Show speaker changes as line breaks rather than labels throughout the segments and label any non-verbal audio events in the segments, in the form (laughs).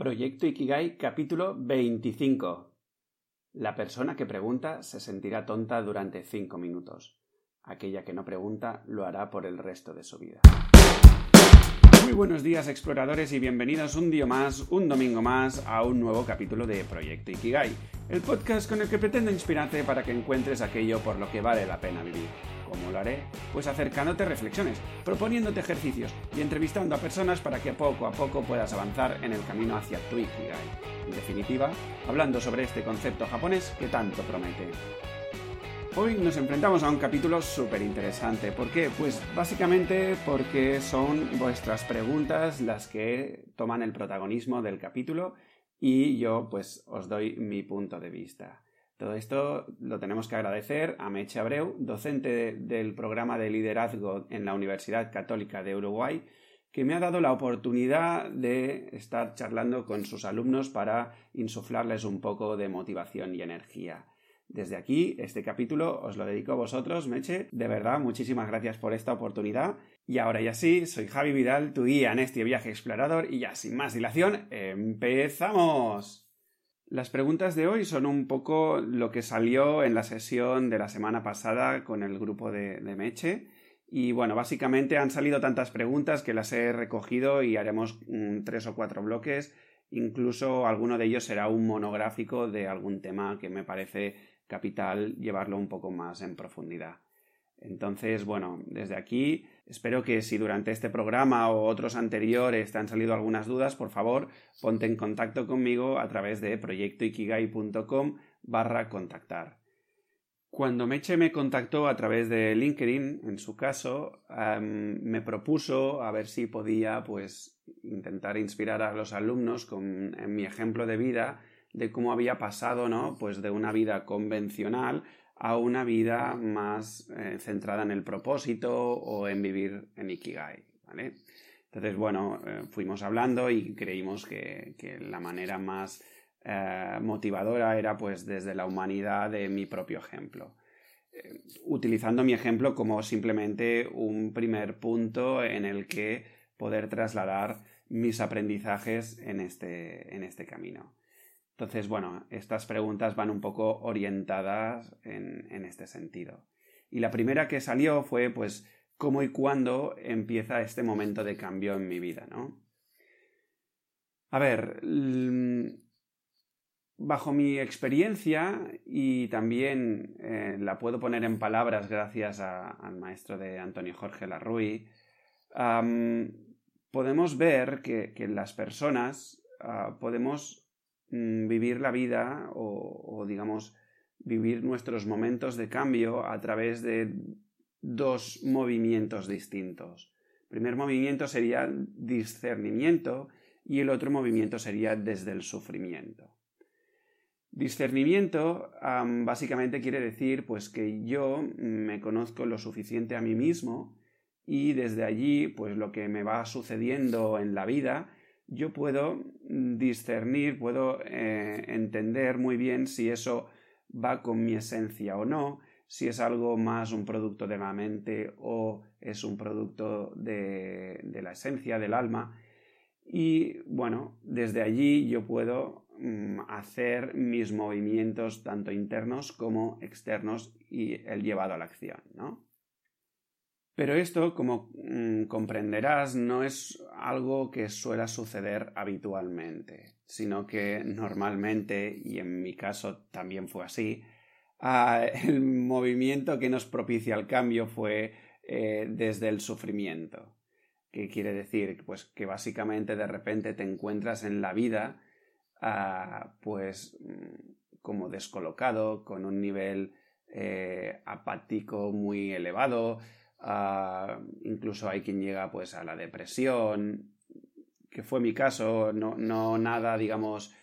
Proyecto Ikigai capítulo 25. La persona que pregunta se sentirá tonta durante 5 minutos. Aquella que no pregunta lo hará por el resto de su vida. Muy buenos días exploradores y bienvenidos un día más, un domingo más, a un nuevo capítulo de Proyecto Ikigai, el podcast con el que pretendo inspirarte para que encuentres aquello por lo que vale la pena vivir. ¿Cómo lo haré? Pues acercándote reflexiones, proponiéndote ejercicios y entrevistando a personas para que poco a poco puedas avanzar en el camino hacia tu Ikigai. En definitiva, hablando sobre este concepto japonés que tanto promete. Hoy nos enfrentamos a un capítulo súper interesante. ¿Por qué? Pues básicamente porque son vuestras preguntas las que toman el protagonismo del capítulo y yo pues os doy mi punto de vista. Todo esto lo tenemos que agradecer a Meche Abreu, docente del programa de liderazgo en la Universidad Católica de Uruguay, que me ha dado la oportunidad de estar charlando con sus alumnos para insuflarles un poco de motivación y energía. Desde aquí, este capítulo os lo dedico a vosotros, Meche. De verdad, muchísimas gracias por esta oportunidad. Y ahora ya sí, soy Javi Vidal, tu guía en este viaje explorador, y ya sin más dilación, ¡empezamos! Las preguntas de hoy son un poco lo que salió en la sesión de la semana pasada con el grupo de, Meche. Y bueno, básicamente han salido tantas preguntas que las he recogido y haremos mm, tres o cuatro bloques. Incluso alguno de ellos será un monográfico de algún tema que me parece capital llevarlo un poco más en profundidad. Entonces, bueno, desde aquí espero que si durante este programa o otros anteriores te han salido algunas dudas, por favor, ponte en contacto conmigo a través de proyectoikigai.com barra contactar. Cuando Meche me contactó a través de LinkedIn, en su caso, me propuso a ver si podía pues intentar inspirar a los alumnos con en mi ejemplo de vida de cómo había pasado, ¿no? Pues de una vida convencional a una vida más eh, centrada en el propósito o en vivir en Ikigai, ¿vale? Entonces, bueno, eh, fuimos hablando y creímos que, la manera más eh, motivadora era pues desde la humanidad de mi propio ejemplo. utilizando mi ejemplo como simplemente un primer punto en el que poder trasladar mis aprendizajes en este, en este camino. Entonces, bueno, estas preguntas van un poco orientadas en, este sentido. Y la primera que salió fue, pues, ¿cómo y cuándo empieza este momento de cambio en mi vida, no? A ver, bajo mi experiencia y también eh, la puedo poner en palabras gracias al maestro de Antonio Jorge Larruy, podemos ver que, las personas ah, podemos Mm, vivir la vida o, digamos vivir nuestros momentos de cambio a través de dos movimientos distintos. El primer movimiento sería discernimiento y el otro movimiento sería desde el sufrimiento. Discernimiento básicamente quiere decir pues que yo me conozco lo suficiente a mí mismo y desde allí pues lo que me va sucediendo en la vida yo puedo discernir, puedo eh, entender muy bien si eso va con mi esencia o no, si es algo más un producto de la mente o es un producto de, la esencia, del alma. Y bueno, desde allí yo puedo mm, hacer mis movimientos tanto internos como externos y el llevado a la acción, ¿no? Pero esto, como mm, comprenderás, no es algo que suele suceder habitualmente, sino que normalmente, y en mi caso también fue así, ah, (laughs) el movimiento que nos propicia el cambio fue eh, desde el sufrimiento. ¿Qué quiere decir? Pues que básicamente de repente te encuentras en la vida ah, pues mm, como descolocado, con un nivel eh, apático muy elevado, incluso hay quien llega pues a la depresión, que fue mi caso, no, no nada, digamos,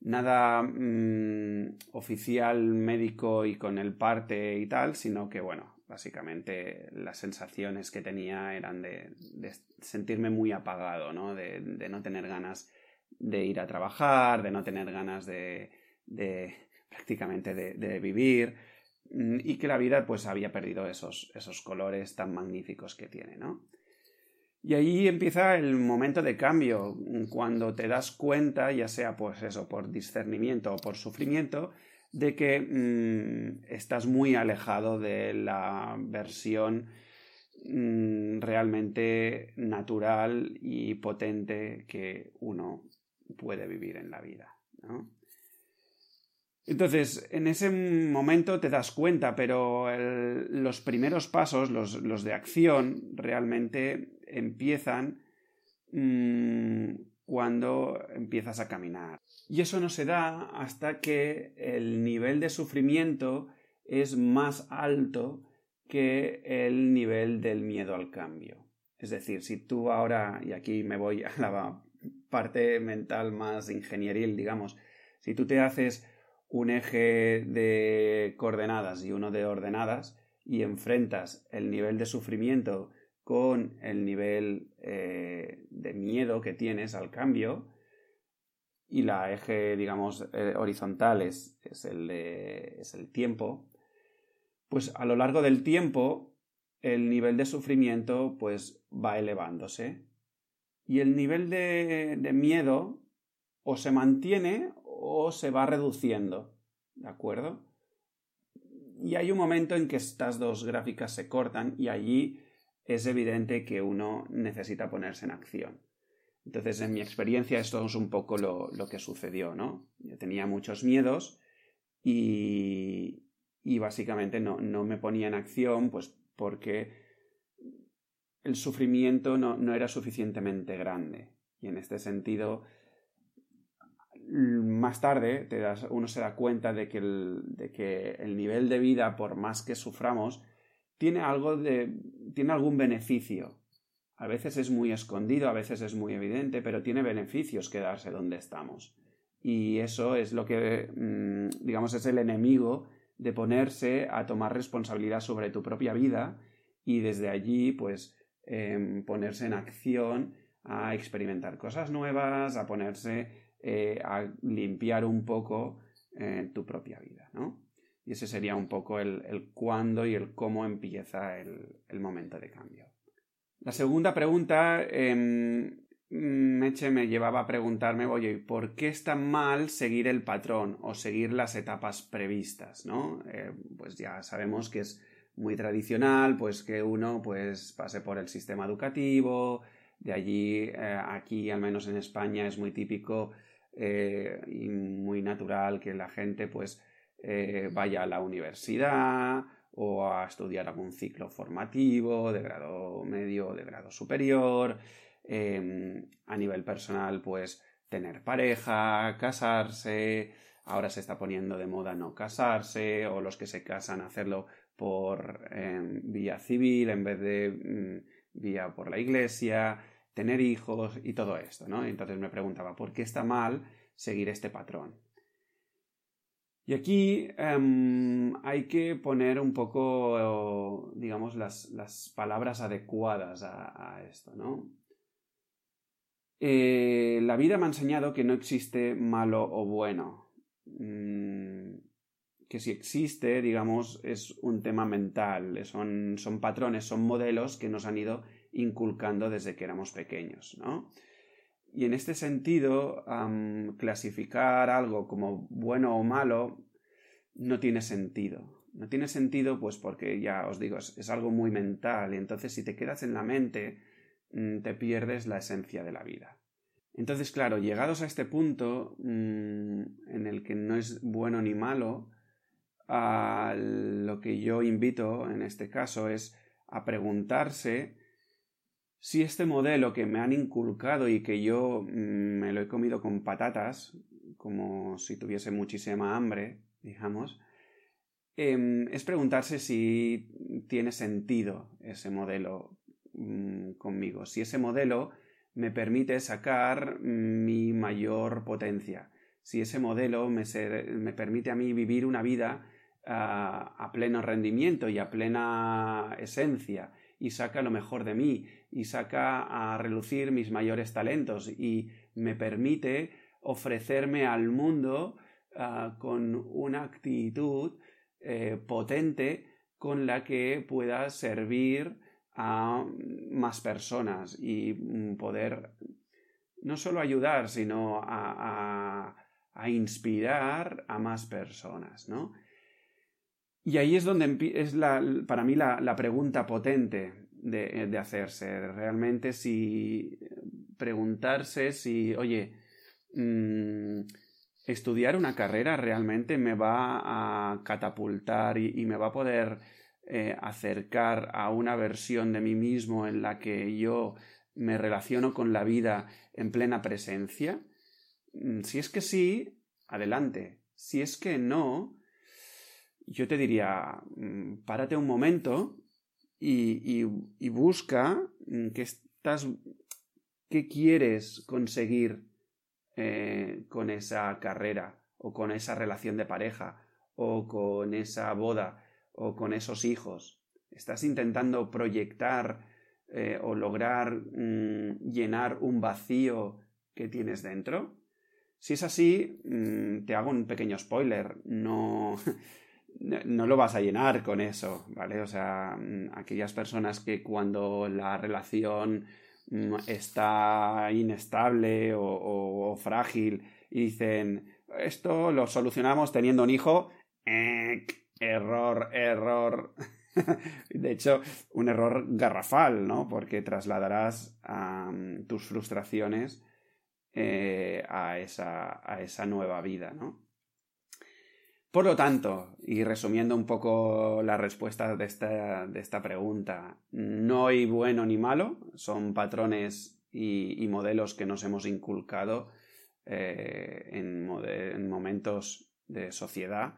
nada mm, oficial médico y con el parte y tal, sino que bueno, básicamente las sensaciones que tenía eran de, sentirme muy apagado, ¿no? De, no tener ganas de ir a trabajar, de no tener ganas de, de prácticamente de, vivir. Mm, y que la vida pues había perdido esos, esos colores tan magníficos que tiene, ¿no? Y ahí empieza el momento de cambio, cuando te das cuenta, ya sea pues eso, por discernimiento o por sufrimiento, de que mm, estás muy alejado de la versión mm, realmente natural y potente que uno puede vivir en la vida. Entonces, en ese momento te das cuenta, pero los primeros pasos, los, de acción, realmente empiezan mm, cuando empiezas a caminar. Y eso no se da hasta que el nivel de sufrimiento es más alto que el nivel del miedo al cambio. Es decir, si tú ahora, y aquí me voy a la parte mental más ingenieril, digamos, si tú te haces un eje de coordenadas y uno de ordenadas y enfrentas el nivel de sufrimiento con el nivel eh, de miedo que tienes al cambio y la eje, digamos, eh, horizontal es, el es el tiempo, pues a lo largo del tiempo el nivel de sufrimiento pues va elevándose. Y el nivel de, de miedo o se mantiene o se va reduciendo, ¿de acuerdo? Y hay un momento en que estas dos gráficas se cortan y allí es evidente que uno necesita ponerse en acción. Entonces, en mi experiencia, esto es un poco lo, que sucedió, ¿no? Yo tenía muchos miedos y, y básicamente no, no, me ponía en acción, pues porque el sufrimiento no, no era suficientemente grande. Y en este sentido, más tarde te das, uno se da cuenta de que, el, de que el nivel de vida, por más que suframos, tiene algo de. tiene algún beneficio. A veces es muy escondido, a veces es muy evidente, pero tiene beneficios quedarse donde estamos. Y eso es lo que, mm, digamos, es el enemigo de ponerse a tomar responsabilidad sobre tu propia vida y desde allí, pues, em, ponerse en acción a experimentar cosas nuevas, a ponerse eh, a limpiar un poco eh, tu propia vida, ¿no? Y ese sería un poco el, el cuándo y el cómo empieza el, el, momento de cambio. La segunda pregunta, eh, Meche me llevaba a preguntarme, oye, ¿por qué está mal seguir el patrón o seguir las etapas previstas, ¿no? Eh, pues ya sabemos que es muy tradicional, pues que uno pues pase por el sistema educativo, de allí, aquí al menos en España es muy típico eh, y muy natural que la gente pues eh, vaya a la universidad o a estudiar algún ciclo formativo de grado medio o de grado superior. Em, a nivel personal, pues tener pareja, casarse. Ahora se está poniendo de moda no casarse o los que se casan hacerlo por em, vía civil en vez de mm, vía por la iglesia tener hijos y todo esto, ¿no? Entonces me preguntaba, ¿por qué está mal seguir este patrón? Y aquí em, hay que poner un poco, digamos, las, palabras adecuadas a, esto, ¿no? Eh, la vida me ha enseñado que no existe malo o bueno. Mm, que si existe, digamos, es un tema mental, son, son patrones, son modelos que nos han ido inculcando desde que éramos pequeños, ¿no? Y en este sentido, clasificar algo como bueno o malo no tiene sentido. No tiene sentido, pues porque ya os digo, es, algo muy mental y entonces si te quedas en la mente, mm, te pierdes la esencia de la vida. Entonces, claro, llegados a este punto mm, en el que no es bueno ni malo, lo que yo invito en este caso es a preguntarse si este modelo que me han inculcado y que yo mm, me lo he comido con patatas, como si tuviese muchísima hambre, digamos, em, es preguntarse si tiene sentido ese modelo mm, conmigo, si ese modelo me permite sacar mi mayor potencia, si ese modelo me, me permite a mí vivir una vida a pleno rendimiento y a plena esencia, y saca lo mejor de mí y saca a relucir mis mayores talentos y me permite ofrecerme al mundo ah, con una actitud eh, potente con la que pueda servir a más personas y mm, poder no solo ayudar, sino a, inspirar a más personas, ¿no? Y ahí es donde es la, para mí la, pregunta potente de, hacerse. Realmente si preguntarse si, oye, mm, estudiar una carrera realmente me va a catapultar y, me va a poder eh, acercar a una versión de mí mismo en la que yo me relaciono con la vida en plena presencia? Mm, si es que sí, adelante. Si es que no, yo te diría, mm, párate un momento y, busca mm, qué estás, qué quieres conseguir eh, con esa carrera o con esa relación de pareja o con esa boda o con esos hijos. Estás intentando proyectar eh, o lograr mm, llenar un vacío que tienes dentro? Si es así, mm, te hago un pequeño spoiler, no, (laughs) no lo vas a llenar con eso, ¿vale? O sea, mm, aquellas personas que cuando la relación está inestable o, frágil y dicen, esto lo solucionamos teniendo un hijo, error, error. (laughs) de hecho, un error garrafal, ¿no? Porque trasladarás tus frustraciones eh, a, esa, a esa nueva vida, ¿no? Por lo tanto, y resumiendo un poco la respuesta de esta, de esta pregunta, no hay bueno ni malo, son patrones y, modelos que nos hemos inculcado eh, en, en, momentos de sociedad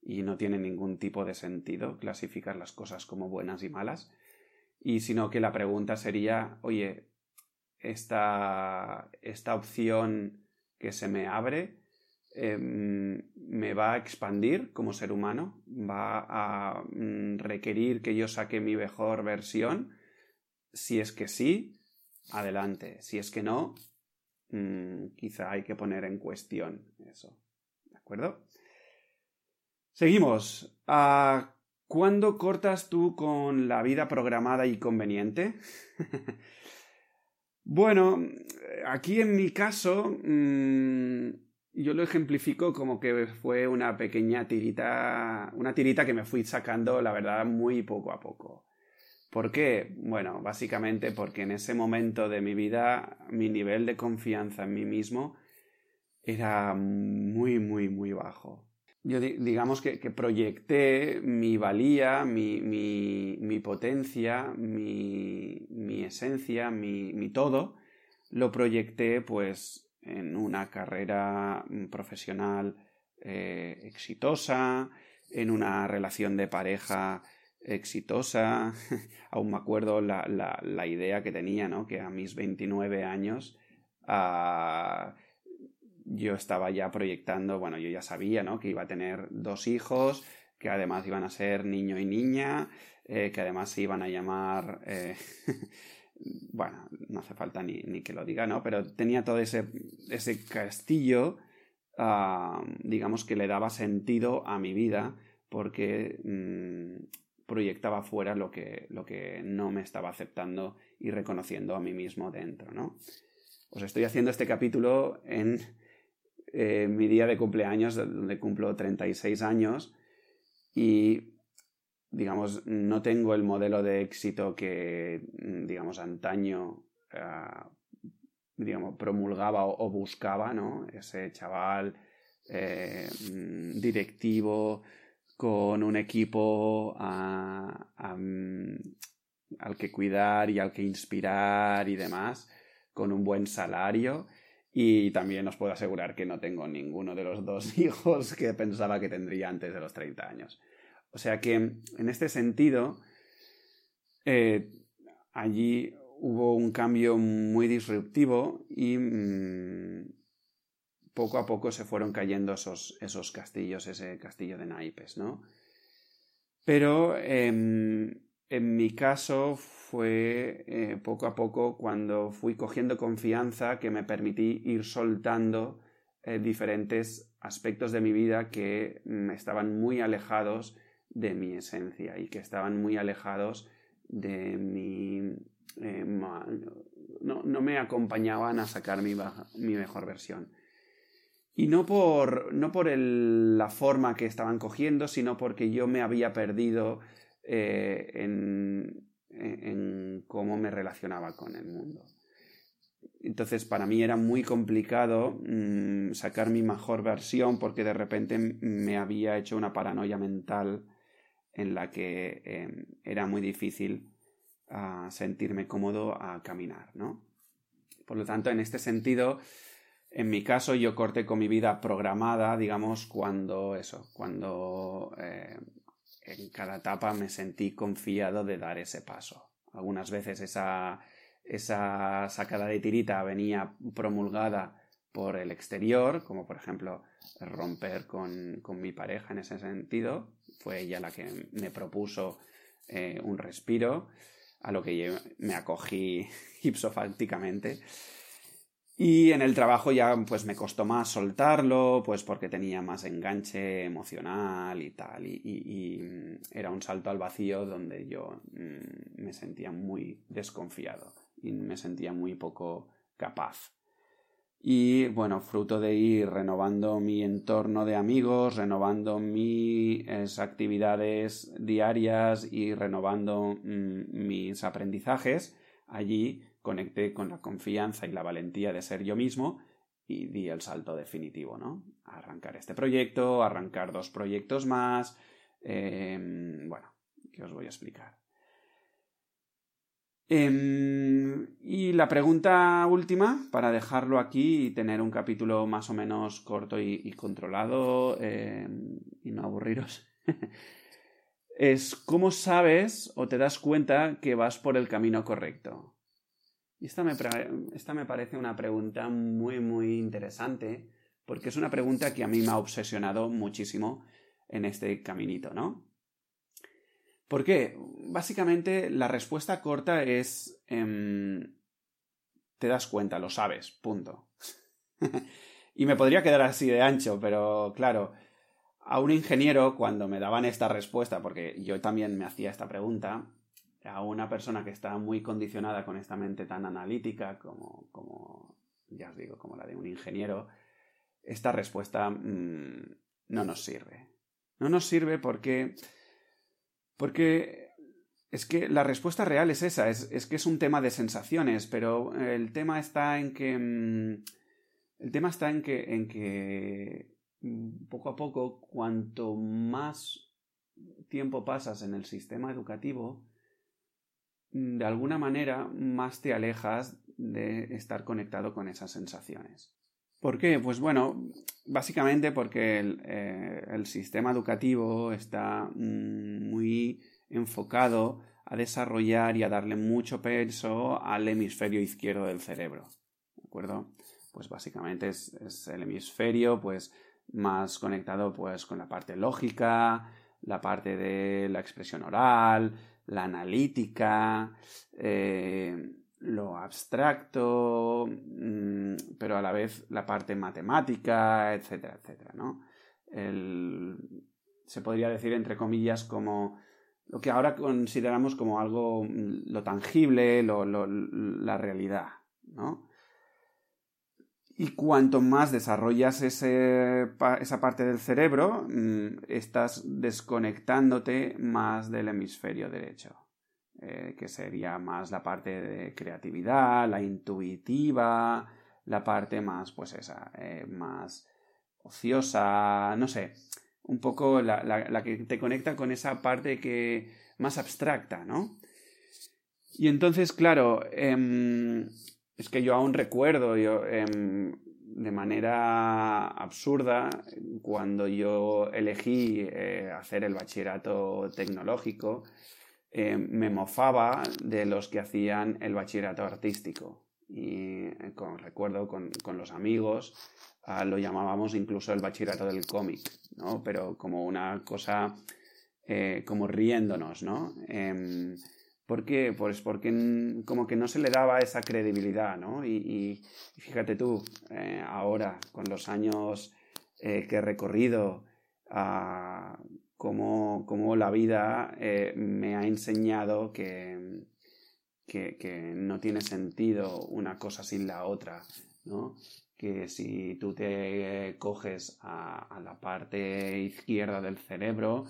y no tiene ningún tipo de sentido clasificar las cosas como buenas y malas, y sino que la pregunta sería, oye, esta, esta opción que se me abre em, me va a expandir como ser humano, va a mm, requerir que yo saque mi mejor versión. Si es que sí, adelante. Si es que no, mm, quizá hay que poner en cuestión eso. ¿De acuerdo? Seguimos. Ah, ¿Cuándo cortas tú con la vida programada y conveniente? (laughs) bueno, aquí en mi caso, mm, yo lo ejemplifico como que fue una pequeña tirita, una tirita que me fui sacando, la verdad, muy poco a poco. ¿Por qué? Bueno, básicamente porque en ese momento de mi vida mi nivel de confianza en mí mismo era muy, muy, muy bajo yo digamos que, proyecté mi valía, mi, potencia, mi, esencia, mi, todo, lo proyecté pues en una carrera profesional eh, exitosa, en una relación de pareja exitosa. (laughs) Aún me acuerdo la, idea que tenía, ¿no? Que a mis 29 años ah, yo estaba ya proyectando, bueno, yo ya sabía, ¿no? Que iba a tener dos hijos, que además iban a ser niño y niña, eh, que además se iban a llamar, eh, (laughs) bueno, no hace falta ni, que lo diga, ¿no? Pero tenía todo ese, ese castillo, ah, digamos que le daba sentido a mi vida, porque mm, proyectaba fuera lo que, lo que no me estaba aceptando y reconociendo a mí mismo dentro, ¿no? Os estoy haciendo este capítulo en eh, mi día de cumpleaños, donde cumplo 36 años, y digamos, no tengo el modelo de éxito que, digamos, antaño, ah, digamos, promulgaba o, buscaba, ¿no? Ese chaval eh, directivo con un equipo al que cuidar y al que inspirar y demás, con un buen salario y también os puedo asegurar que no tengo ninguno de los dos (laughs) hijos que pensaba que tendría antes de los 30 años. O sea que, en este sentido, eh, allí hubo un cambio muy disruptivo y mm, poco a poco se fueron cayendo esos, esos, castillos, ese castillo de naipes, ¿no? Pero em, en mi caso fue eh, poco a poco cuando fui cogiendo confianza que me permití ir soltando eh, diferentes aspectos de mi vida que mm, estaban muy alejados de mi esencia y que estaban muy alejados de mi... Eh, no, me acompañaban a sacar mi, mi mejor versión. Y no por, no por la forma que estaban cogiendo, sino porque yo me había perdido eh, en, en cómo me relacionaba con el mundo. Entonces, para mí era muy complicado mm, sacar mi mejor versión porque de repente me había hecho una paranoia mental en la que em, era muy difícil ah, sentirme cómodo a caminar, ¿no? Por lo tanto, en este sentido, en mi caso, yo corté con mi vida programada, digamos, cuando eso, cuando eh, en cada etapa me sentí confiado de dar ese paso. Algunas veces esa esa sacada de tirita venía promulgada por el exterior, como por ejemplo romper con, mi pareja en ese sentido. Fue ella la que me propuso eh, un respiro, a lo que me acogí (laughs) ipsofácticamente. Y en el trabajo ya pues me costó más soltarlo, pues porque tenía más enganche emocional y tal. Y, mm, era un salto al vacío donde yo mm, me sentía muy desconfiado y me sentía muy poco capaz. Y bueno, fruto de ir renovando mi entorno de amigos, renovando mis actividades diarias y renovando mm, mis aprendizajes, allí conecté con la confianza y la valentía de ser yo mismo y di el salto definitivo, ¿no? Arrancar este proyecto, arrancar dos proyectos más. Em, bueno, ¿qué os voy a explicar? Em, y la pregunta última, para dejarlo aquí y tener un capítulo más o menos corto y, controlado em, y no aburriros, (laughs) es ¿cómo sabes o te das cuenta que vas por el camino correcto? Y esta me, esta me parece una pregunta muy, muy interesante, porque es una pregunta que a mí me ha obsesionado muchísimo en este caminito, ¿no? ¿Por qué? Básicamente la respuesta corta es em, te das cuenta, lo sabes, punto. (laughs) y me podría quedar así de ancho, pero claro, a un ingeniero cuando me daban esta respuesta, porque yo también me hacía esta pregunta, a una persona que está muy condicionada con esta mente tan analítica como, como ya os digo, como la de un ingeniero, esta respuesta mm, no nos sirve. No nos sirve porque porque es que la respuesta real es esa, es, que es un tema de sensaciones, pero el tema está en que. Mm, el tema está en que, en que mm, poco a poco, cuanto más tiempo pasas en el sistema educativo, mm, de alguna manera más te alejas de estar conectado con esas sensaciones. ¿Por qué? Pues bueno, básicamente porque el, eh, sistema educativo está muy enfocado a desarrollar y a darle mucho peso al hemisferio izquierdo del cerebro. ¿De acuerdo? Pues básicamente es, el hemisferio pues más conectado pues con la parte lógica, la parte de la expresión oral, la analítica, eh, lo abstracto, mm, pero a la vez la parte matemática, etcétera, etcétera, ¿no? se podría decir, entre comillas, como lo que ahora consideramos como algo, mm, lo tangible, la realidad, ¿no? Y cuanto más desarrollas esa parte del cerebro, mm, estás desconectándote más del hemisferio derecho. Eh, que sería más la parte de creatividad, la intuitiva, la parte más, pues esa, eh, más ociosa, no sé, un poco la, que te conecta con esa parte que más abstracta, ¿no? Y entonces, claro, em, es que yo aún recuerdo, yo, em, de manera absurda, cuando yo elegí eh, hacer el bachillerato tecnológico, eh, me mofaba de los que hacían el bachillerato artístico. Y eh, con, recuerdo con, los amigos lo llamábamos incluso el bachillerato del cómic, ¿no? Pero como una cosa, eh, como riéndonos, ¿no? Em, ¿Por qué? Pues porque como que no se le daba esa credibilidad, ¿no? Y, fíjate tú, ahora, con los años que he recorrido, cómo, la vida eh, me ha enseñado que, que, no tiene sentido una cosa sin la otra, ¿no? Que si tú te coges a, la parte izquierda del cerebro,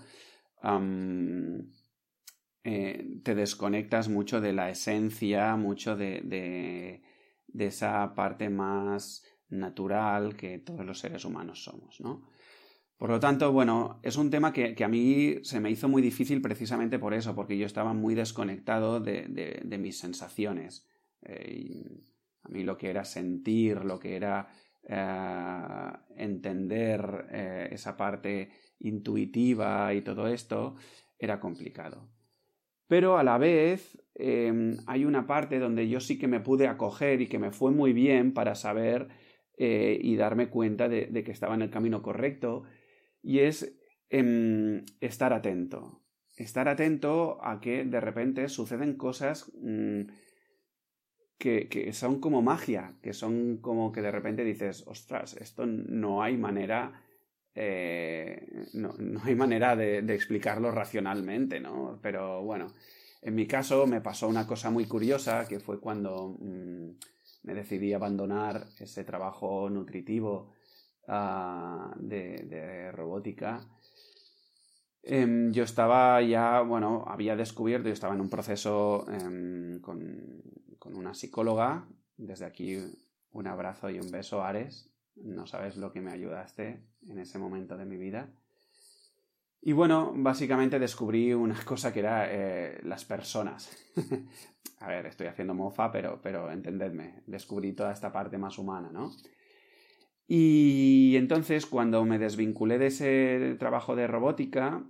eh, te desconectas mucho de la esencia, mucho de, de, de, esa parte más natural que todos los seres humanos somos, ¿no? Por lo tanto, bueno, es un tema que, a mí se me hizo muy difícil precisamente por eso, porque yo estaba muy desconectado de, mis sensaciones. Eh, a mí lo que era sentir, lo que era eh, entender eh, esa parte intuitiva y todo esto, era complicado. Pero a la vez em, hay una parte donde yo sí que me pude acoger y que me fue muy bien para saber y darme cuenta de que estaba en el camino correcto y es em, estar atento. Estar atento a que de repente suceden cosas mm, que, son como magia, que son como que de repente dices, ostras, esto no hay manera, eh, no, hay manera de, explicarlo racionalmente, ¿no? Pero bueno, en mi caso me pasó una cosa muy curiosa, que fue cuando mm, me decidí abandonar ese trabajo nutritivo de, robótica, em, yo estaba ya, bueno, había descubierto, yo estaba en un proceso em, con, con, una psicóloga. Desde aquí un abrazo y un beso, Ares. No sabes lo que me ayudaste en ese momento de mi vida. Y bueno, básicamente descubrí una (laughs) cosa que era eh, las personas. (laughs) A ver, estoy haciendo mofa, pero, pero entendedme, descubrí toda esta parte más humana, ¿no? Y entonces, cuando me desvinculé de ese trabajo de robótica,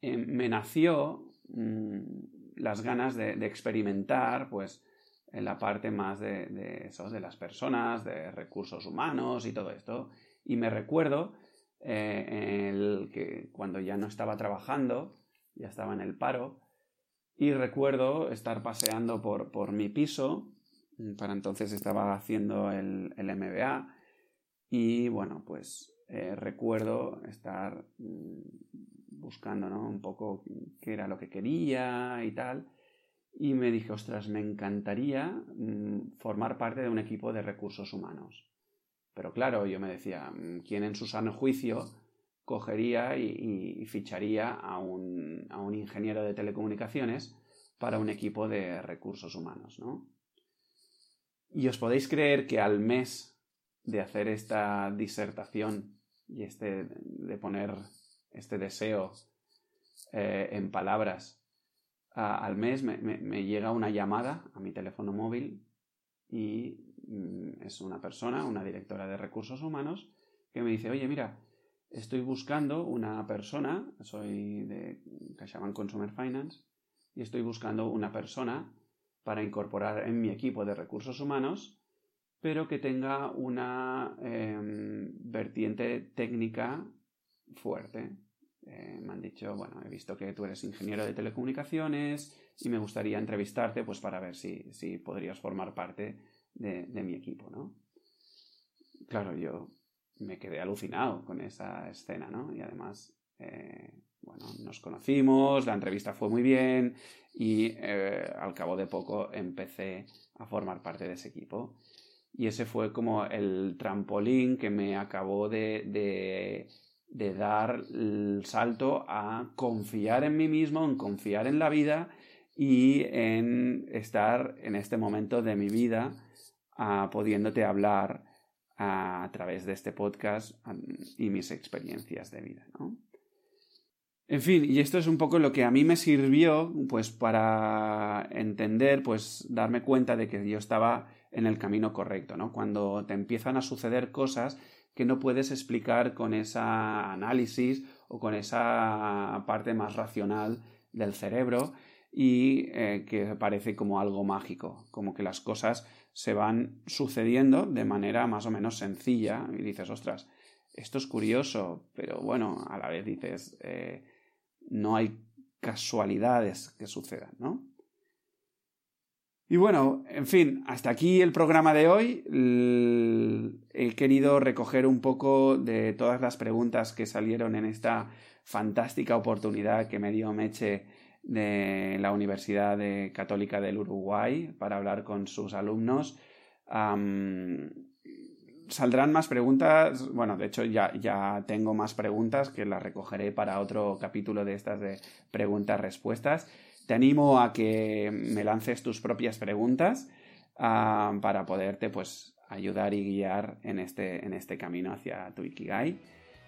eh, me nació mm, las ganas de, experimentar, pues, en la parte más de, de, de las personas, de recursos humanos y todo esto. Y me recuerdo eh, que cuando ya no estaba trabajando, ya estaba en el paro, y recuerdo estar paseando por, por mi piso, para entonces estaba haciendo el, el MBA, y bueno, pues eh, recuerdo estar mm, buscando ¿no? un poco qué era lo que quería y tal. Y me dije, ostras, me encantaría mm, formar parte de un equipo de recursos humanos. Pero claro, yo me decía, mm, ¿quién en su sano juicio cogería y, ficharía a un, a un, ingeniero de telecomunicaciones para un equipo de recursos humanos, ¿no? Y os podéis creer que al mes de hacer esta disertación y este, de poner este deseo eh, en palabras. al mes me, llega una llamada a mi teléfono móvil y mm, es una persona, una directora de recursos humanos, que me dice, oye, mira, estoy buscando una persona, soy de CaixaBank Consumer Finance, y estoy buscando una persona para incorporar en mi equipo de recursos humanos pero que tenga una em, vertiente técnica fuerte. Eh, me han dicho, bueno, he visto que tú eres ingeniero de telecomunicaciones y me gustaría entrevistarte pues para ver si, podrías formar parte de, mi equipo, ¿no? Claro, yo me quedé alucinado con esa escena, ¿no? Y además, eh, bueno, nos conocimos, la entrevista fue muy bien y eh, al cabo de poco empecé a formar parte de ese equipo y ese fue como el trampolín que me acabó de, de, dar el salto a confiar en mí mismo, en confiar en la vida y en estar en este momento de mi vida uh, pudiéndote hablar a través de este podcast y mis experiencias de vida, ¿no? En fin, y esto es un poco lo que a mí me sirvió, pues, para entender, pues, darme cuenta de que yo estaba en el camino correcto, ¿no? Cuando te empiezan a suceder cosas que no puedes explicar con esa análisis o con esa parte más racional del cerebro y eh, que parece como algo mágico, como que las cosas se van sucediendo de manera más o menos sencilla y dices, ostras, esto es curioso, pero bueno, a la vez dices, eh, no hay casualidades que sucedan, ¿no? Y bueno, en fin, hasta aquí el programa de hoy. He querido recoger un poco de todas las preguntas que salieron en esta fantástica oportunidad que me dio Meche de la Universidad Católica del Uruguay para hablar con sus alumnos. saldrán más preguntas. Bueno, de hecho ya, ya tengo más preguntas que las recogeré para otro capítulo de estas de preguntas-respuestas. Te animo a que me lances tus propias preguntas ah, para poderte pues ayudar y guiar en este, en este camino hacia tu Ikigai.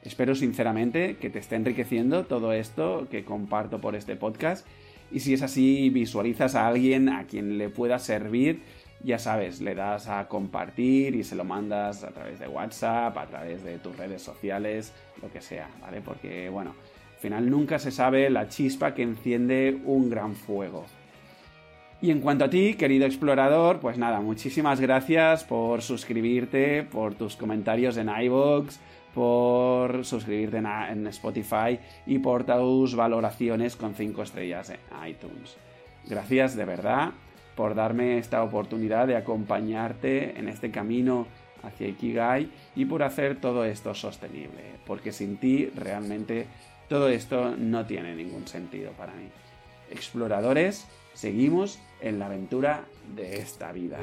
Espero sinceramente que te esté enriqueciendo todo esto que comparto por este podcast y si es así visualizas a alguien a quien le pueda servir, ya sabes, le das a compartir y se lo mandas a través de WhatsApp, a través de tus redes sociales, lo que sea, ¿vale? Porque bueno, al final nunca se sabe la chispa que enciende un gran fuego. Y en cuanto a ti, querido explorador, pues nada, muchísimas gracias por suscribirte, por tus comentarios en iVoox, por suscribirte en, Spotify y por tus valoraciones con 5 estrellas en iTunes. Gracias de verdad por darme esta oportunidad de acompañarte en este camino hacia Ikigai y por hacer todo esto sostenible, porque sin ti realmente todo esto no tiene ningún sentido para mí. Exploradores, seguimos en la aventura de esta vida.